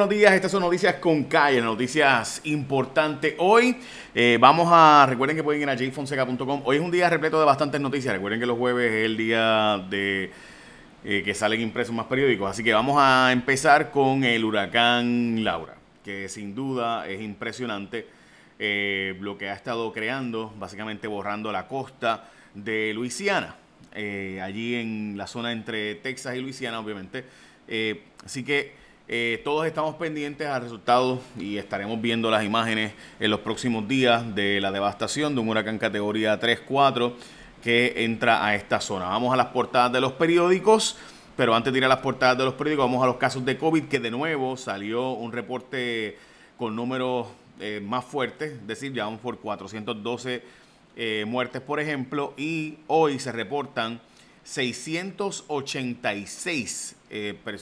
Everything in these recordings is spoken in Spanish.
Buenos días, estas son noticias con calle, noticias importantes. Hoy eh, vamos a, recuerden que pueden ir a jfonseca.com. Hoy es un día repleto de bastantes noticias. Recuerden que los jueves es el día de eh, que salen impresos más periódicos. Así que vamos a empezar con el huracán Laura, que sin duda es impresionante eh, lo que ha estado creando, básicamente borrando la costa de Luisiana, allí en la zona entre Texas y Luisiana, obviamente. así que eh, todos estamos pendientes al resultado y estaremos viendo las imágenes en los próximos días de la devastación de un huracán categoría 3-4 que entra a esta zona. Vamos a las portadas de los periódicos, pero antes de ir a las portadas de los periódicos, vamos a los casos de COVID, que de nuevo salió un reporte con números eh, más fuertes, es decir, ya vamos por 412 eh, muertes, por ejemplo, y hoy se reportan 686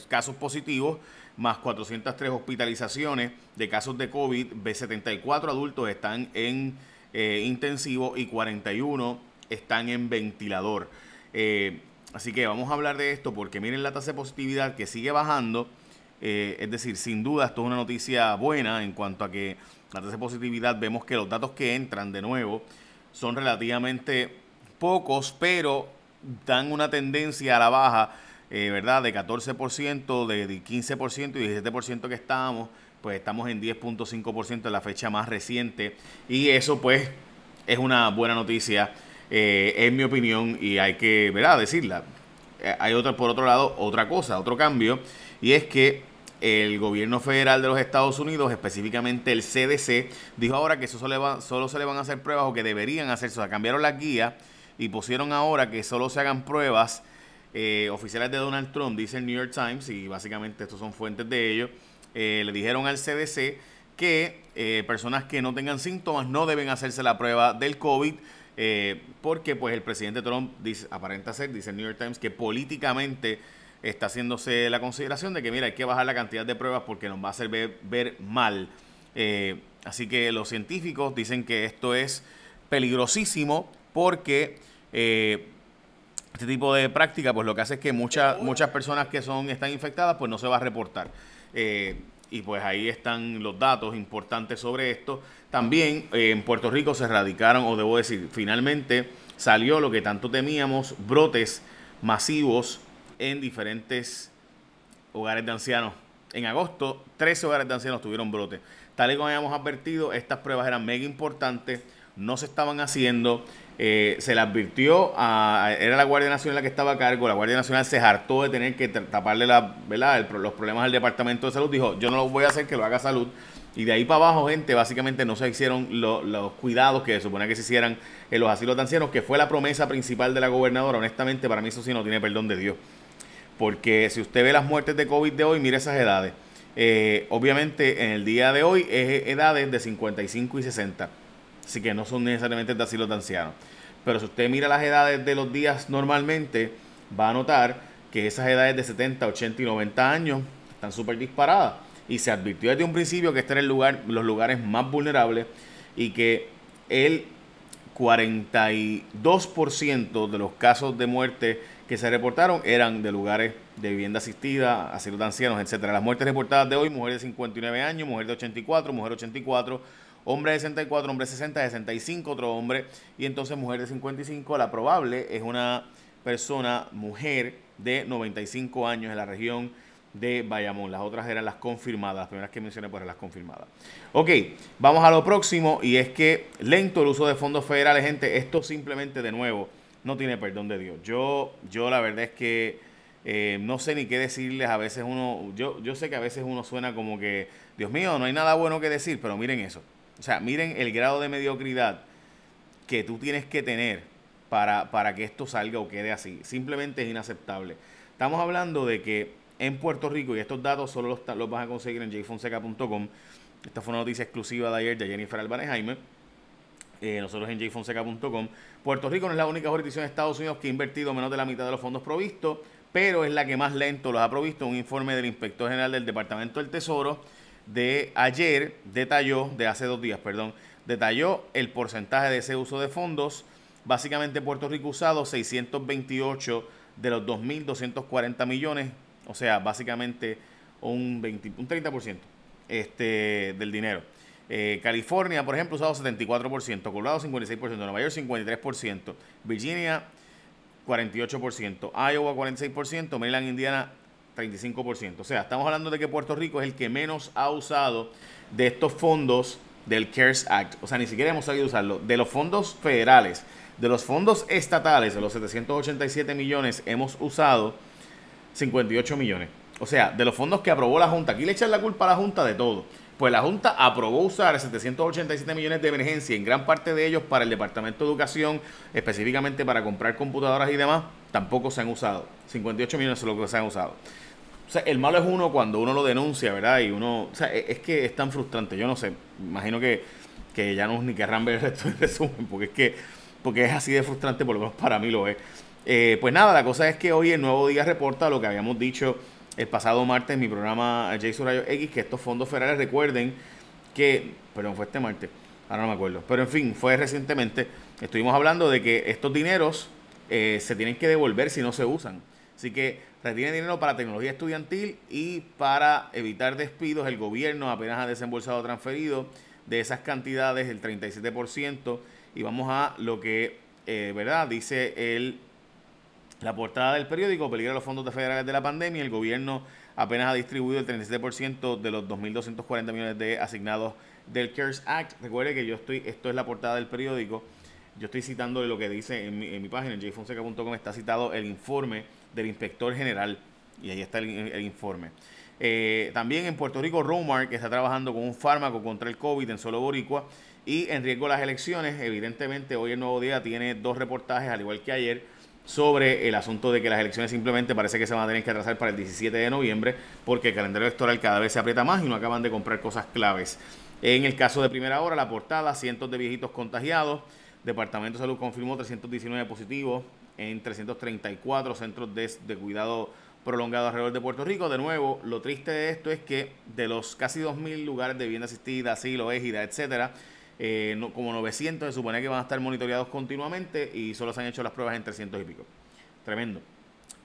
casos positivos más 403 hospitalizaciones de casos de COVID, 74 adultos están en eh, intensivo y 41 están en ventilador. Eh, así que vamos a hablar de esto porque miren la tasa de positividad que sigue bajando. Eh, es decir, sin duda esto es una noticia buena en cuanto a que la tasa de positividad vemos que los datos que entran de nuevo son relativamente pocos, pero dan una tendencia a la baja eh, ¿verdad? De 14%, de 15% y 17% que estábamos, pues estamos en 10.5% en la fecha más reciente. Y eso pues es una buena noticia, eh, en mi opinión, y hay que, ¿verdad? Decirla. Eh, hay otra, por otro lado, otra cosa, otro cambio, y es que el gobierno federal de los Estados Unidos, específicamente el CDC, dijo ahora que eso solo, solo se le van a hacer pruebas o que deberían hacerse. O sea, cambiaron la guía y pusieron ahora que solo se hagan pruebas eh, oficiales de Donald Trump, dice el New York Times, y básicamente estos son fuentes de ellos, eh, le dijeron al CDC que eh, personas que no tengan síntomas no deben hacerse la prueba del COVID, porque pues el presidente Trump dice, aparenta ser, dice el New York Times, que políticamente está haciéndose la consideración de que mira, hay que bajar la cantidad de pruebas porque nos va a hacer ver, mal. así que los científicos dicen que esto es peligrosísimo porque este tipo de práctica, pues lo que hace es que muchas muchas personas que son están infectadas, pues no se va a reportar. Eh, y pues ahí están los datos importantes sobre esto. También eh, en Puerto Rico se erradicaron, o debo decir, finalmente salió lo que tanto temíamos, brotes masivos en diferentes hogares de ancianos. En agosto, 13 hogares de ancianos tuvieron brotes. Tal y como habíamos advertido, estas pruebas eran mega importantes, no se estaban haciendo. Eh, se le advirtió a, era la Guardia Nacional la que estaba a cargo, la Guardia Nacional se hartó de tener que taparle la, ¿verdad? los problemas al Departamento de Salud, dijo, yo no lo voy a hacer, que lo haga salud. Y de ahí para abajo, gente, básicamente no se hicieron los cuidados que se supone que se hicieran en los asilos de ancianos, que fue la promesa principal de la gobernadora. Honestamente, para mí eso sí no tiene perdón de Dios. Porque si usted ve las muertes de COVID de hoy, mire esas edades. Eh, obviamente, en el día de hoy es edades de 55 y 60 así que no son necesariamente de asilo de ancianos. Pero si usted mira las edades de los días normalmente, va a notar que esas edades de 70, 80 y 90 años están súper disparadas. Y se advirtió desde un principio que este era el lugar, los lugares más vulnerables y que el 42% de los casos de muerte que se reportaron eran de lugares de vivienda asistida, asilo de ancianos, etcétera. Las muertes reportadas de hoy, mujer de 59 años, mujer de 84, mujer de 84, hombre de 64, hombre de 60, 65, otro hombre, y entonces mujer de 55, la probable es una persona, mujer de 95 años en la región de Bayamón. Las otras eran las confirmadas, las primeras que mencioné pues eran las confirmadas. Ok, vamos a lo próximo y es que lento el uso de fondos federales, gente, esto simplemente de nuevo no tiene perdón de Dios. Yo, yo la verdad es que eh, no sé ni qué decirles, a veces uno, yo, yo sé que a veces uno suena como que, Dios mío, no hay nada bueno que decir, pero miren eso. O sea, miren el grado de mediocridad que tú tienes que tener para, para que esto salga o quede así. Simplemente es inaceptable. Estamos hablando de que en Puerto Rico, y estos datos solo los, los vas a conseguir en jfonseca.com, esta fue una noticia exclusiva de ayer de Jennifer Jaime, eh, nosotros en jfonseca.com, Puerto Rico no es la única jurisdicción de Estados Unidos que ha invertido menos de la mitad de los fondos provistos, pero es la que más lento los ha provisto. Un informe del inspector general del Departamento del Tesoro de ayer detalló, de hace dos días, perdón, detalló el porcentaje de ese uso de fondos. Básicamente Puerto Rico usado 628 de los 2.240 millones, o sea, básicamente un, 20, un 30% este, del dinero. Eh, California, por ejemplo, usado 74%, Colorado 56%, Nueva York 53%, Virginia 48%, Iowa 46%, Maryland, Indiana 35%. O sea, estamos hablando de que Puerto Rico es el que menos ha usado de estos fondos del CARES Act. O sea, ni siquiera hemos sabido usarlo. De los fondos federales, de los fondos estatales, de los 787 millones, hemos usado 58 millones. O sea, de los fondos que aprobó la Junta. Aquí le echan la culpa a la Junta de todo. Pues la Junta aprobó usar 787 millones de emergencia, en gran parte de ellos para el Departamento de Educación, específicamente para comprar computadoras y demás, tampoco se han usado. 58 millones es lo que se han usado. O sea, el malo es uno cuando uno lo denuncia, ¿verdad? Y uno, o sea, e, es que es tan frustrante. Yo no sé, imagino que, que ya no ni querrán ver esto en resumen, porque es que, porque es así de frustrante, por lo menos para mí lo es. Eh, pues nada, la cosa es que hoy el Nuevo Día reporta lo que habíamos dicho el pasado martes en mi programa Jason Rayo X, que estos fondos federales recuerden que, perdón, fue este martes, ahora no me acuerdo, pero en fin, fue recientemente, estuvimos hablando de que estos dineros eh, se tienen que devolver si no se usan. Así que retienen dinero para tecnología estudiantil y para evitar despidos. El gobierno apenas ha desembolsado transferido de esas cantidades el 37% y vamos a lo que, eh, ¿verdad? Dice el la portada del periódico peligra los fondos federales de la pandemia. El gobierno apenas ha distribuido el 37% de los 2.240 millones de asignados del CARES Act. Recuerde que yo estoy, esto es la portada del periódico. Yo estoy citando lo que dice en mi, en mi página, en jfonseca.com, está citado el informe del inspector general. Y ahí está el, informe. Eh, también en Puerto Rico, Romark está trabajando con un fármaco contra el COVID en solo boricua y en riesgo las elecciones. Evidentemente, hoy el Nuevo Día tiene dos reportajes, al igual que ayer sobre el asunto de que las elecciones simplemente parece que se van a tener que atrasar para el 17 de noviembre porque el calendario electoral cada vez se aprieta más y no acaban de comprar cosas claves. En el caso de primera hora, la portada, cientos de viejitos contagiados. Departamento de Salud confirmó 319 positivos en 334 centros de, cuidado prolongado alrededor de Puerto Rico. De nuevo, lo triste de esto es que de los casi 2.000 lugares de vivienda asistida, asilo, égida, etcétera, eh, como 900 se supone que van a estar monitoreados continuamente y solo se han hecho las pruebas en 300 y pico. Tremendo.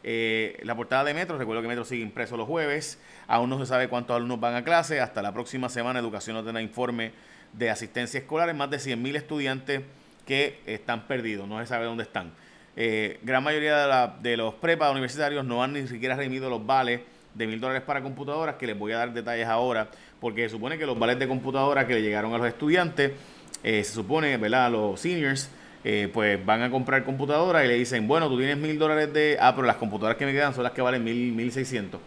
Eh, la portada de Metro, recuerdo que Metro sigue impreso los jueves, aún no se sabe cuántos alumnos van a clase, hasta la próxima semana Educación no tendrá informe de asistencia escolar, en más de 100.000 estudiantes que están perdidos, no se sabe dónde están. Eh, gran mayoría de, los prepas universitarios no han ni siquiera remitido los vales de mil dólares para computadoras, que les voy a dar detalles ahora, porque se supone que los vales de computadoras que le llegaron a los estudiantes, eh, se supone, ¿verdad? Los seniors, eh, pues van a comprar computadoras y le dicen, bueno, tú tienes mil dólares de... Ah, pero las computadoras que me quedan son las que valen mil, mil seiscientos.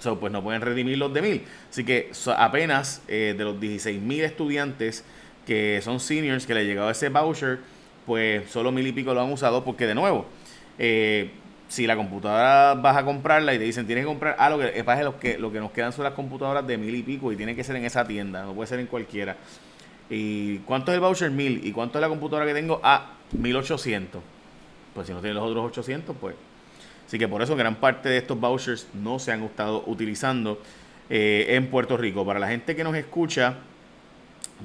So, pues no pueden redimir los de mil. Así que apenas eh, de los 16 mil estudiantes que son seniors que le llegado ese voucher, pues solo mil y pico lo han usado porque de nuevo, eh, si la computadora vas a comprarla y te dicen tienes que comprar, ah, lo que pasa lo que, lo que nos quedan son las computadoras de mil y pico y tiene que ser en esa tienda, no puede ser en cualquiera. ¿Y cuánto es el voucher? Mil. ¿Y cuánto es la computadora que tengo? Ah, 1800. Pues si no tienes los otros 800, pues. Así que por eso gran parte de estos vouchers no se han estado utilizando eh, en Puerto Rico. Para la gente que nos escucha,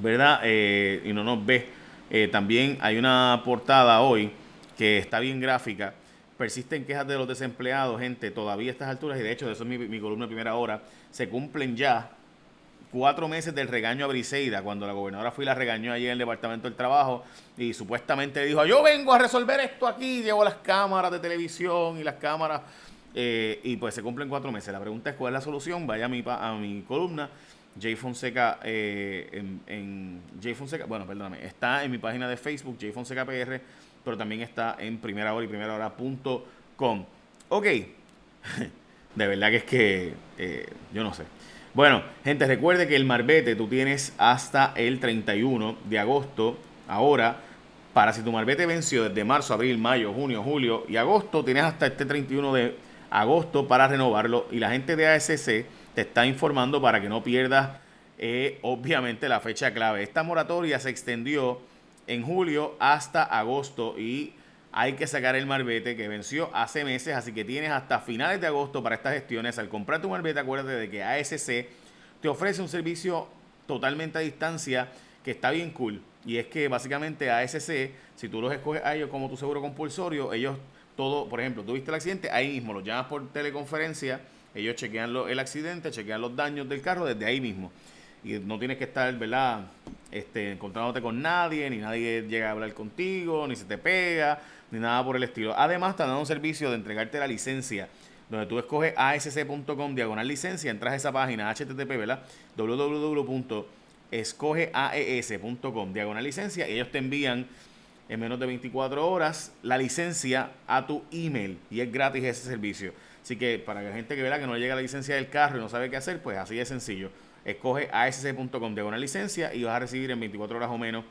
¿verdad? Eh, y no nos ve, eh, también hay una portada hoy que está bien gráfica. Persisten quejas de los desempleados, gente, todavía a estas alturas, y de hecho, eso es mi, columna de primera hora, se cumplen ya cuatro meses del regaño a Briseida, cuando la gobernadora fue y la regañó allí en el Departamento del Trabajo y supuestamente dijo, yo vengo a resolver esto aquí, llevo las cámaras de televisión y las cámaras, eh, y pues se cumplen cuatro meses. La pregunta es cuál es la solución, vaya a mi, a mi columna, Jay Fonseca, eh, en, Fonseca, bueno, perdóname, está en mi página de Facebook, Jay Fonseca PR, pero también está en primera hora y primera hora.com. Ok, de verdad que es que eh, yo no sé. Bueno, gente, recuerde que el Marbete tú tienes hasta el 31 de agosto. Ahora, para si tu Marbete venció desde marzo, abril, mayo, junio, julio y agosto, tienes hasta este 31 de agosto para renovarlo. Y la gente de ASC te está informando para que no pierdas, eh, obviamente, la fecha clave. Esta moratoria se extendió en julio hasta agosto y hay que sacar el marbete que venció hace meses, así que tienes hasta finales de agosto para estas gestiones. Al comprar tu marbete, acuérdate de que ASC te ofrece un servicio totalmente a distancia que está bien cool. Y es que básicamente ASC, si tú los escoges a ellos como tu seguro compulsorio, ellos todo, por ejemplo, tuviste el accidente, ahí mismo los llamas por teleconferencia Ellos chequean el accidente, chequean los daños del carro desde ahí mismo. Y no tienes que estar, ¿verdad? Este, encontrándote con nadie, ni nadie llega a hablar contigo, ni se te pega, ni nada por el estilo. Además, te dan un servicio de entregarte la licencia, donde tú escoges asc.com, diagonal licencia, entras a esa página, http, ¿verdad? www.escogeaes.com, diagonal licencia, y ellos te envían en menos de 24 horas la licencia a tu email y es gratis ese servicio. Así que para la gente que vea que no llega la licencia del carro y no sabe qué hacer, pues así de sencillo. Escoge asc.com de una licencia y vas a recibir en 24 horas o menos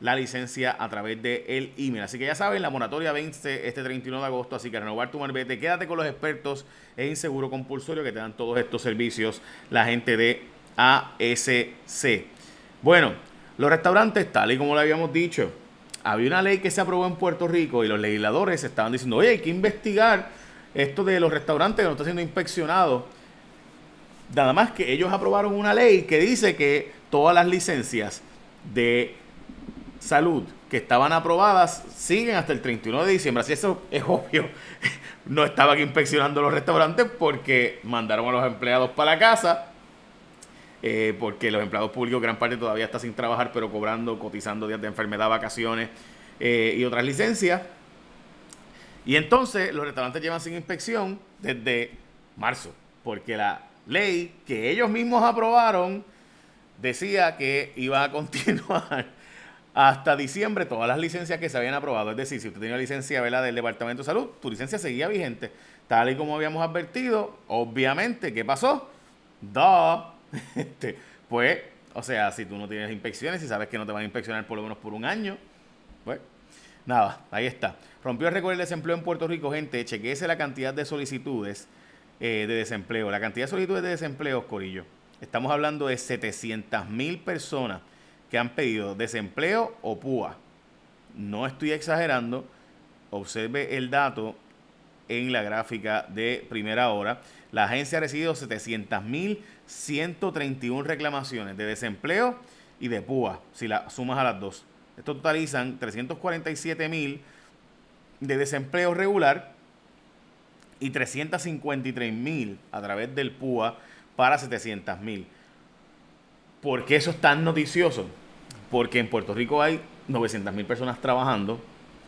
la licencia a través de el email. Así que ya saben, la moratoria vence este 31 de agosto, así que renovar tu marbete, quédate con los expertos en inseguro compulsorio que te dan todos estos servicios, la gente de ASC. Bueno, los restaurantes, tal y como lo habíamos dicho, había una ley que se aprobó en Puerto Rico y los legisladores estaban diciendo, oye, hay que investigar esto de los restaurantes que no está siendo inspeccionado. Nada más que ellos aprobaron una ley que dice que todas las licencias de salud que estaban aprobadas siguen hasta el 31 de diciembre. Así eso es obvio. No estaban inspeccionando los restaurantes porque mandaron a los empleados para la casa. Eh, porque los empleados públicos, gran parte todavía está sin trabajar, pero cobrando, cotizando días de enfermedad, vacaciones eh, y otras licencias. Y entonces los restaurantes llevan sin inspección desde marzo, porque la ley que ellos mismos aprobaron decía que iba a continuar hasta diciembre todas las licencias que se habían aprobado. Es decir, si usted tenía licencia del Departamento de Salud, tu licencia seguía vigente. Tal y como habíamos advertido, obviamente, ¿qué pasó? Da. Este, pues, o sea, si tú no tienes inspecciones y sabes que no te van a inspeccionar por lo menos por un año, pues, nada, ahí está. Rompió el récord del desempleo en Puerto Rico, gente. Chequeese la cantidad de solicitudes eh, de desempleo. La cantidad de solicitudes de desempleo, Corillo. Estamos hablando de 700 mil personas que han pedido desempleo o PUA. No estoy exagerando. Observe el dato en la gráfica de primera hora. La agencia ha recibido 700.131 reclamaciones de desempleo y de PUA, si la sumas a las dos. Esto totalizan 347.000 de desempleo regular y 353.000 a través del PUA para 700.000. ¿Por qué eso es tan noticioso? Porque en Puerto Rico hay 900.000 personas trabajando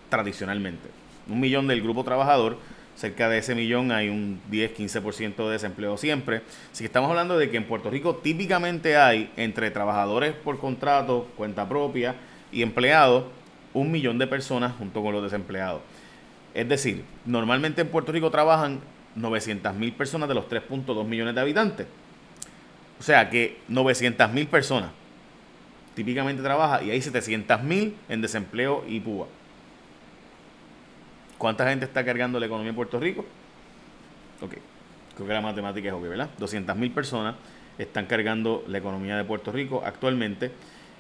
tradicionalmente. Un millón del grupo trabajador, cerca de ese millón hay un 10-15% de desempleo siempre. Así que estamos hablando de que en Puerto Rico típicamente hay entre trabajadores por contrato, cuenta propia y empleados, un millón de personas junto con los desempleados. Es decir, normalmente en Puerto Rico trabajan 900.000 personas de los 3.2 millones de habitantes. O sea que 900 mil personas típicamente trabaja y hay 700 mil en desempleo y púa. ¿Cuánta gente está cargando la economía de Puerto Rico? Ok, creo que la matemática es obvia, ¿verdad? 200 mil personas están cargando la economía de Puerto Rico actualmente,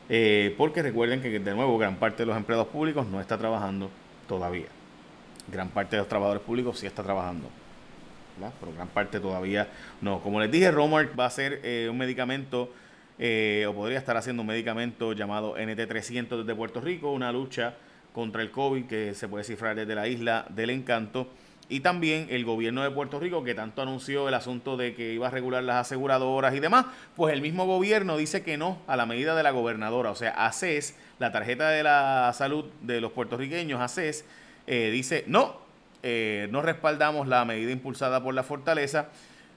eh, porque recuerden que de nuevo gran parte de los empleados públicos no está trabajando todavía. Gran parte de los trabajadores públicos sí está trabajando pero gran parte todavía no. Como les dije, Romark va a ser eh, un medicamento, eh, o podría estar haciendo un medicamento llamado NT300 desde Puerto Rico, una lucha contra el COVID que se puede cifrar desde la isla del encanto. Y también el gobierno de Puerto Rico, que tanto anunció el asunto de que iba a regular las aseguradoras y demás, pues el mismo gobierno dice que no a la medida de la gobernadora. O sea, ACES, la tarjeta de la salud de los puertorriqueños, ACES, eh, dice no, eh, no respaldamos la medida impulsada por la Fortaleza,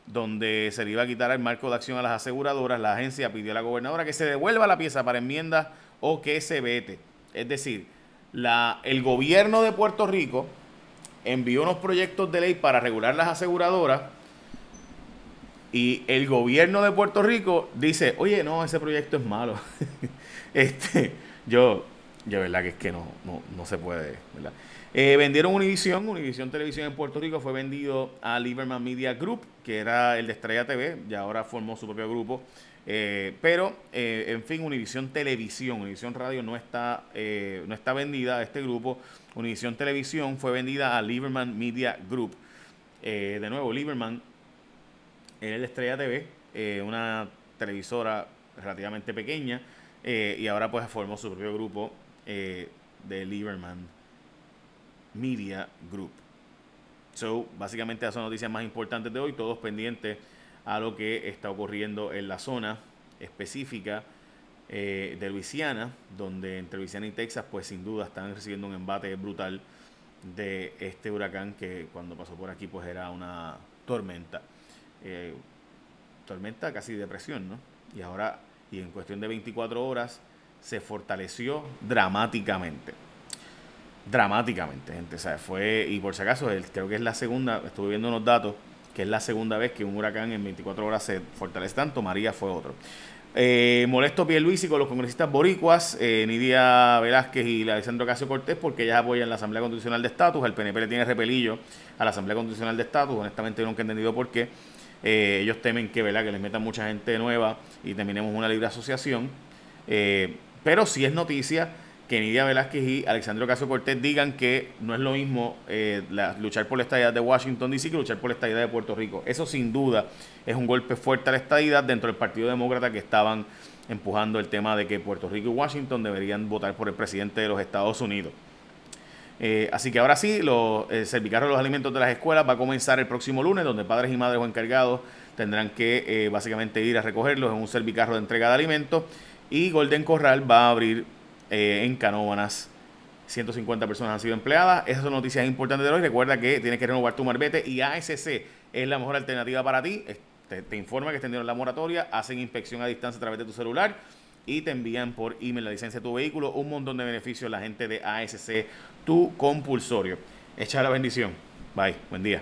donde se le iba a quitar el marco de acción a las aseguradoras. La agencia pidió a la gobernadora que se devuelva la pieza para enmiendas o que se vete. Es decir, la, el gobierno de Puerto Rico envió unos proyectos de ley para regular las aseguradoras y el gobierno de Puerto Rico dice, oye, no, ese proyecto es malo. este, yo, yo, verdad que es que no, no, no se puede. Eh, vendieron Univision, Univision Televisión en Puerto Rico fue vendido a Lieberman Media Group, que era el de Estrella TV, y ahora formó su propio grupo. Eh, pero, eh, en fin, Univision Televisión, Univision Radio no está, no está vendida a este grupo. Univision Televisión fue vendida a Lieberman Media Group. de nuevo, Lieberman era el Estrella TV, una televisora relativamente pequeña, y ahora pues formó su propio grupo de Lieberman Media Group. So, básicamente esas son noticias más importantes de hoy, todos pendientes a lo que está ocurriendo en la zona específica eh, de Luisiana, donde entre Luisiana y Texas, pues sin duda están recibiendo un embate brutal de este huracán que cuando pasó por aquí pues era una tormenta. Eh, tormenta casi depresión, ¿no? Y ahora, y en cuestión de 24 horas, se fortaleció dramáticamente. Dramáticamente, gente. O sea, fue, y por si acaso, creo que es la segunda, estuve viendo unos datos, que es la segunda vez que un huracán en 24 horas se fortalece tanto. María fue otro. Eh, molesto Pierluisi con los congresistas boricuas, eh, Nidia Velázquez y Alexandro Casio Cortés, porque ellas apoyan la Asamblea Constitucional de Estatus. El PNP le tiene repelillo a la Asamblea Constitucional de Estatus. Honestamente, nunca he entendido por qué. Eh, ellos temen que, ¿verdad? que les metan mucha gente nueva y terminemos una libre asociación. Eh, pero si es noticia que Nidia Velázquez y Alexandro Casio Cortés digan que no es lo mismo eh, luchar por la estadidad de Washington DC que luchar por la estadidad de Puerto Rico. Eso sin duda es un golpe fuerte a la estadidad dentro del Partido Demócrata que estaban empujando el tema de que Puerto Rico y Washington deberían votar por el presidente de los Estados Unidos. Eh, así que ahora sí, los, el servicarro de los alimentos de las escuelas va a comenzar el próximo lunes, donde padres y madres o encargados tendrán que eh, básicamente ir a recogerlos en un servicarro de entrega de alimentos. Y Golden Corral va a abrir eh, en Canóbanas. 150 personas han sido empleadas. Esas son noticias importantes de hoy. Recuerda que tienes que renovar tu marbete y ASC es la mejor alternativa para ti. Te, te informa que extendieron la moratoria, hacen inspección a distancia a través de tu celular y te envían por email la licencia de tu vehículo. Un montón de beneficios la gente de ASC, tu compulsorio. Echa la bendición. Bye. Buen día.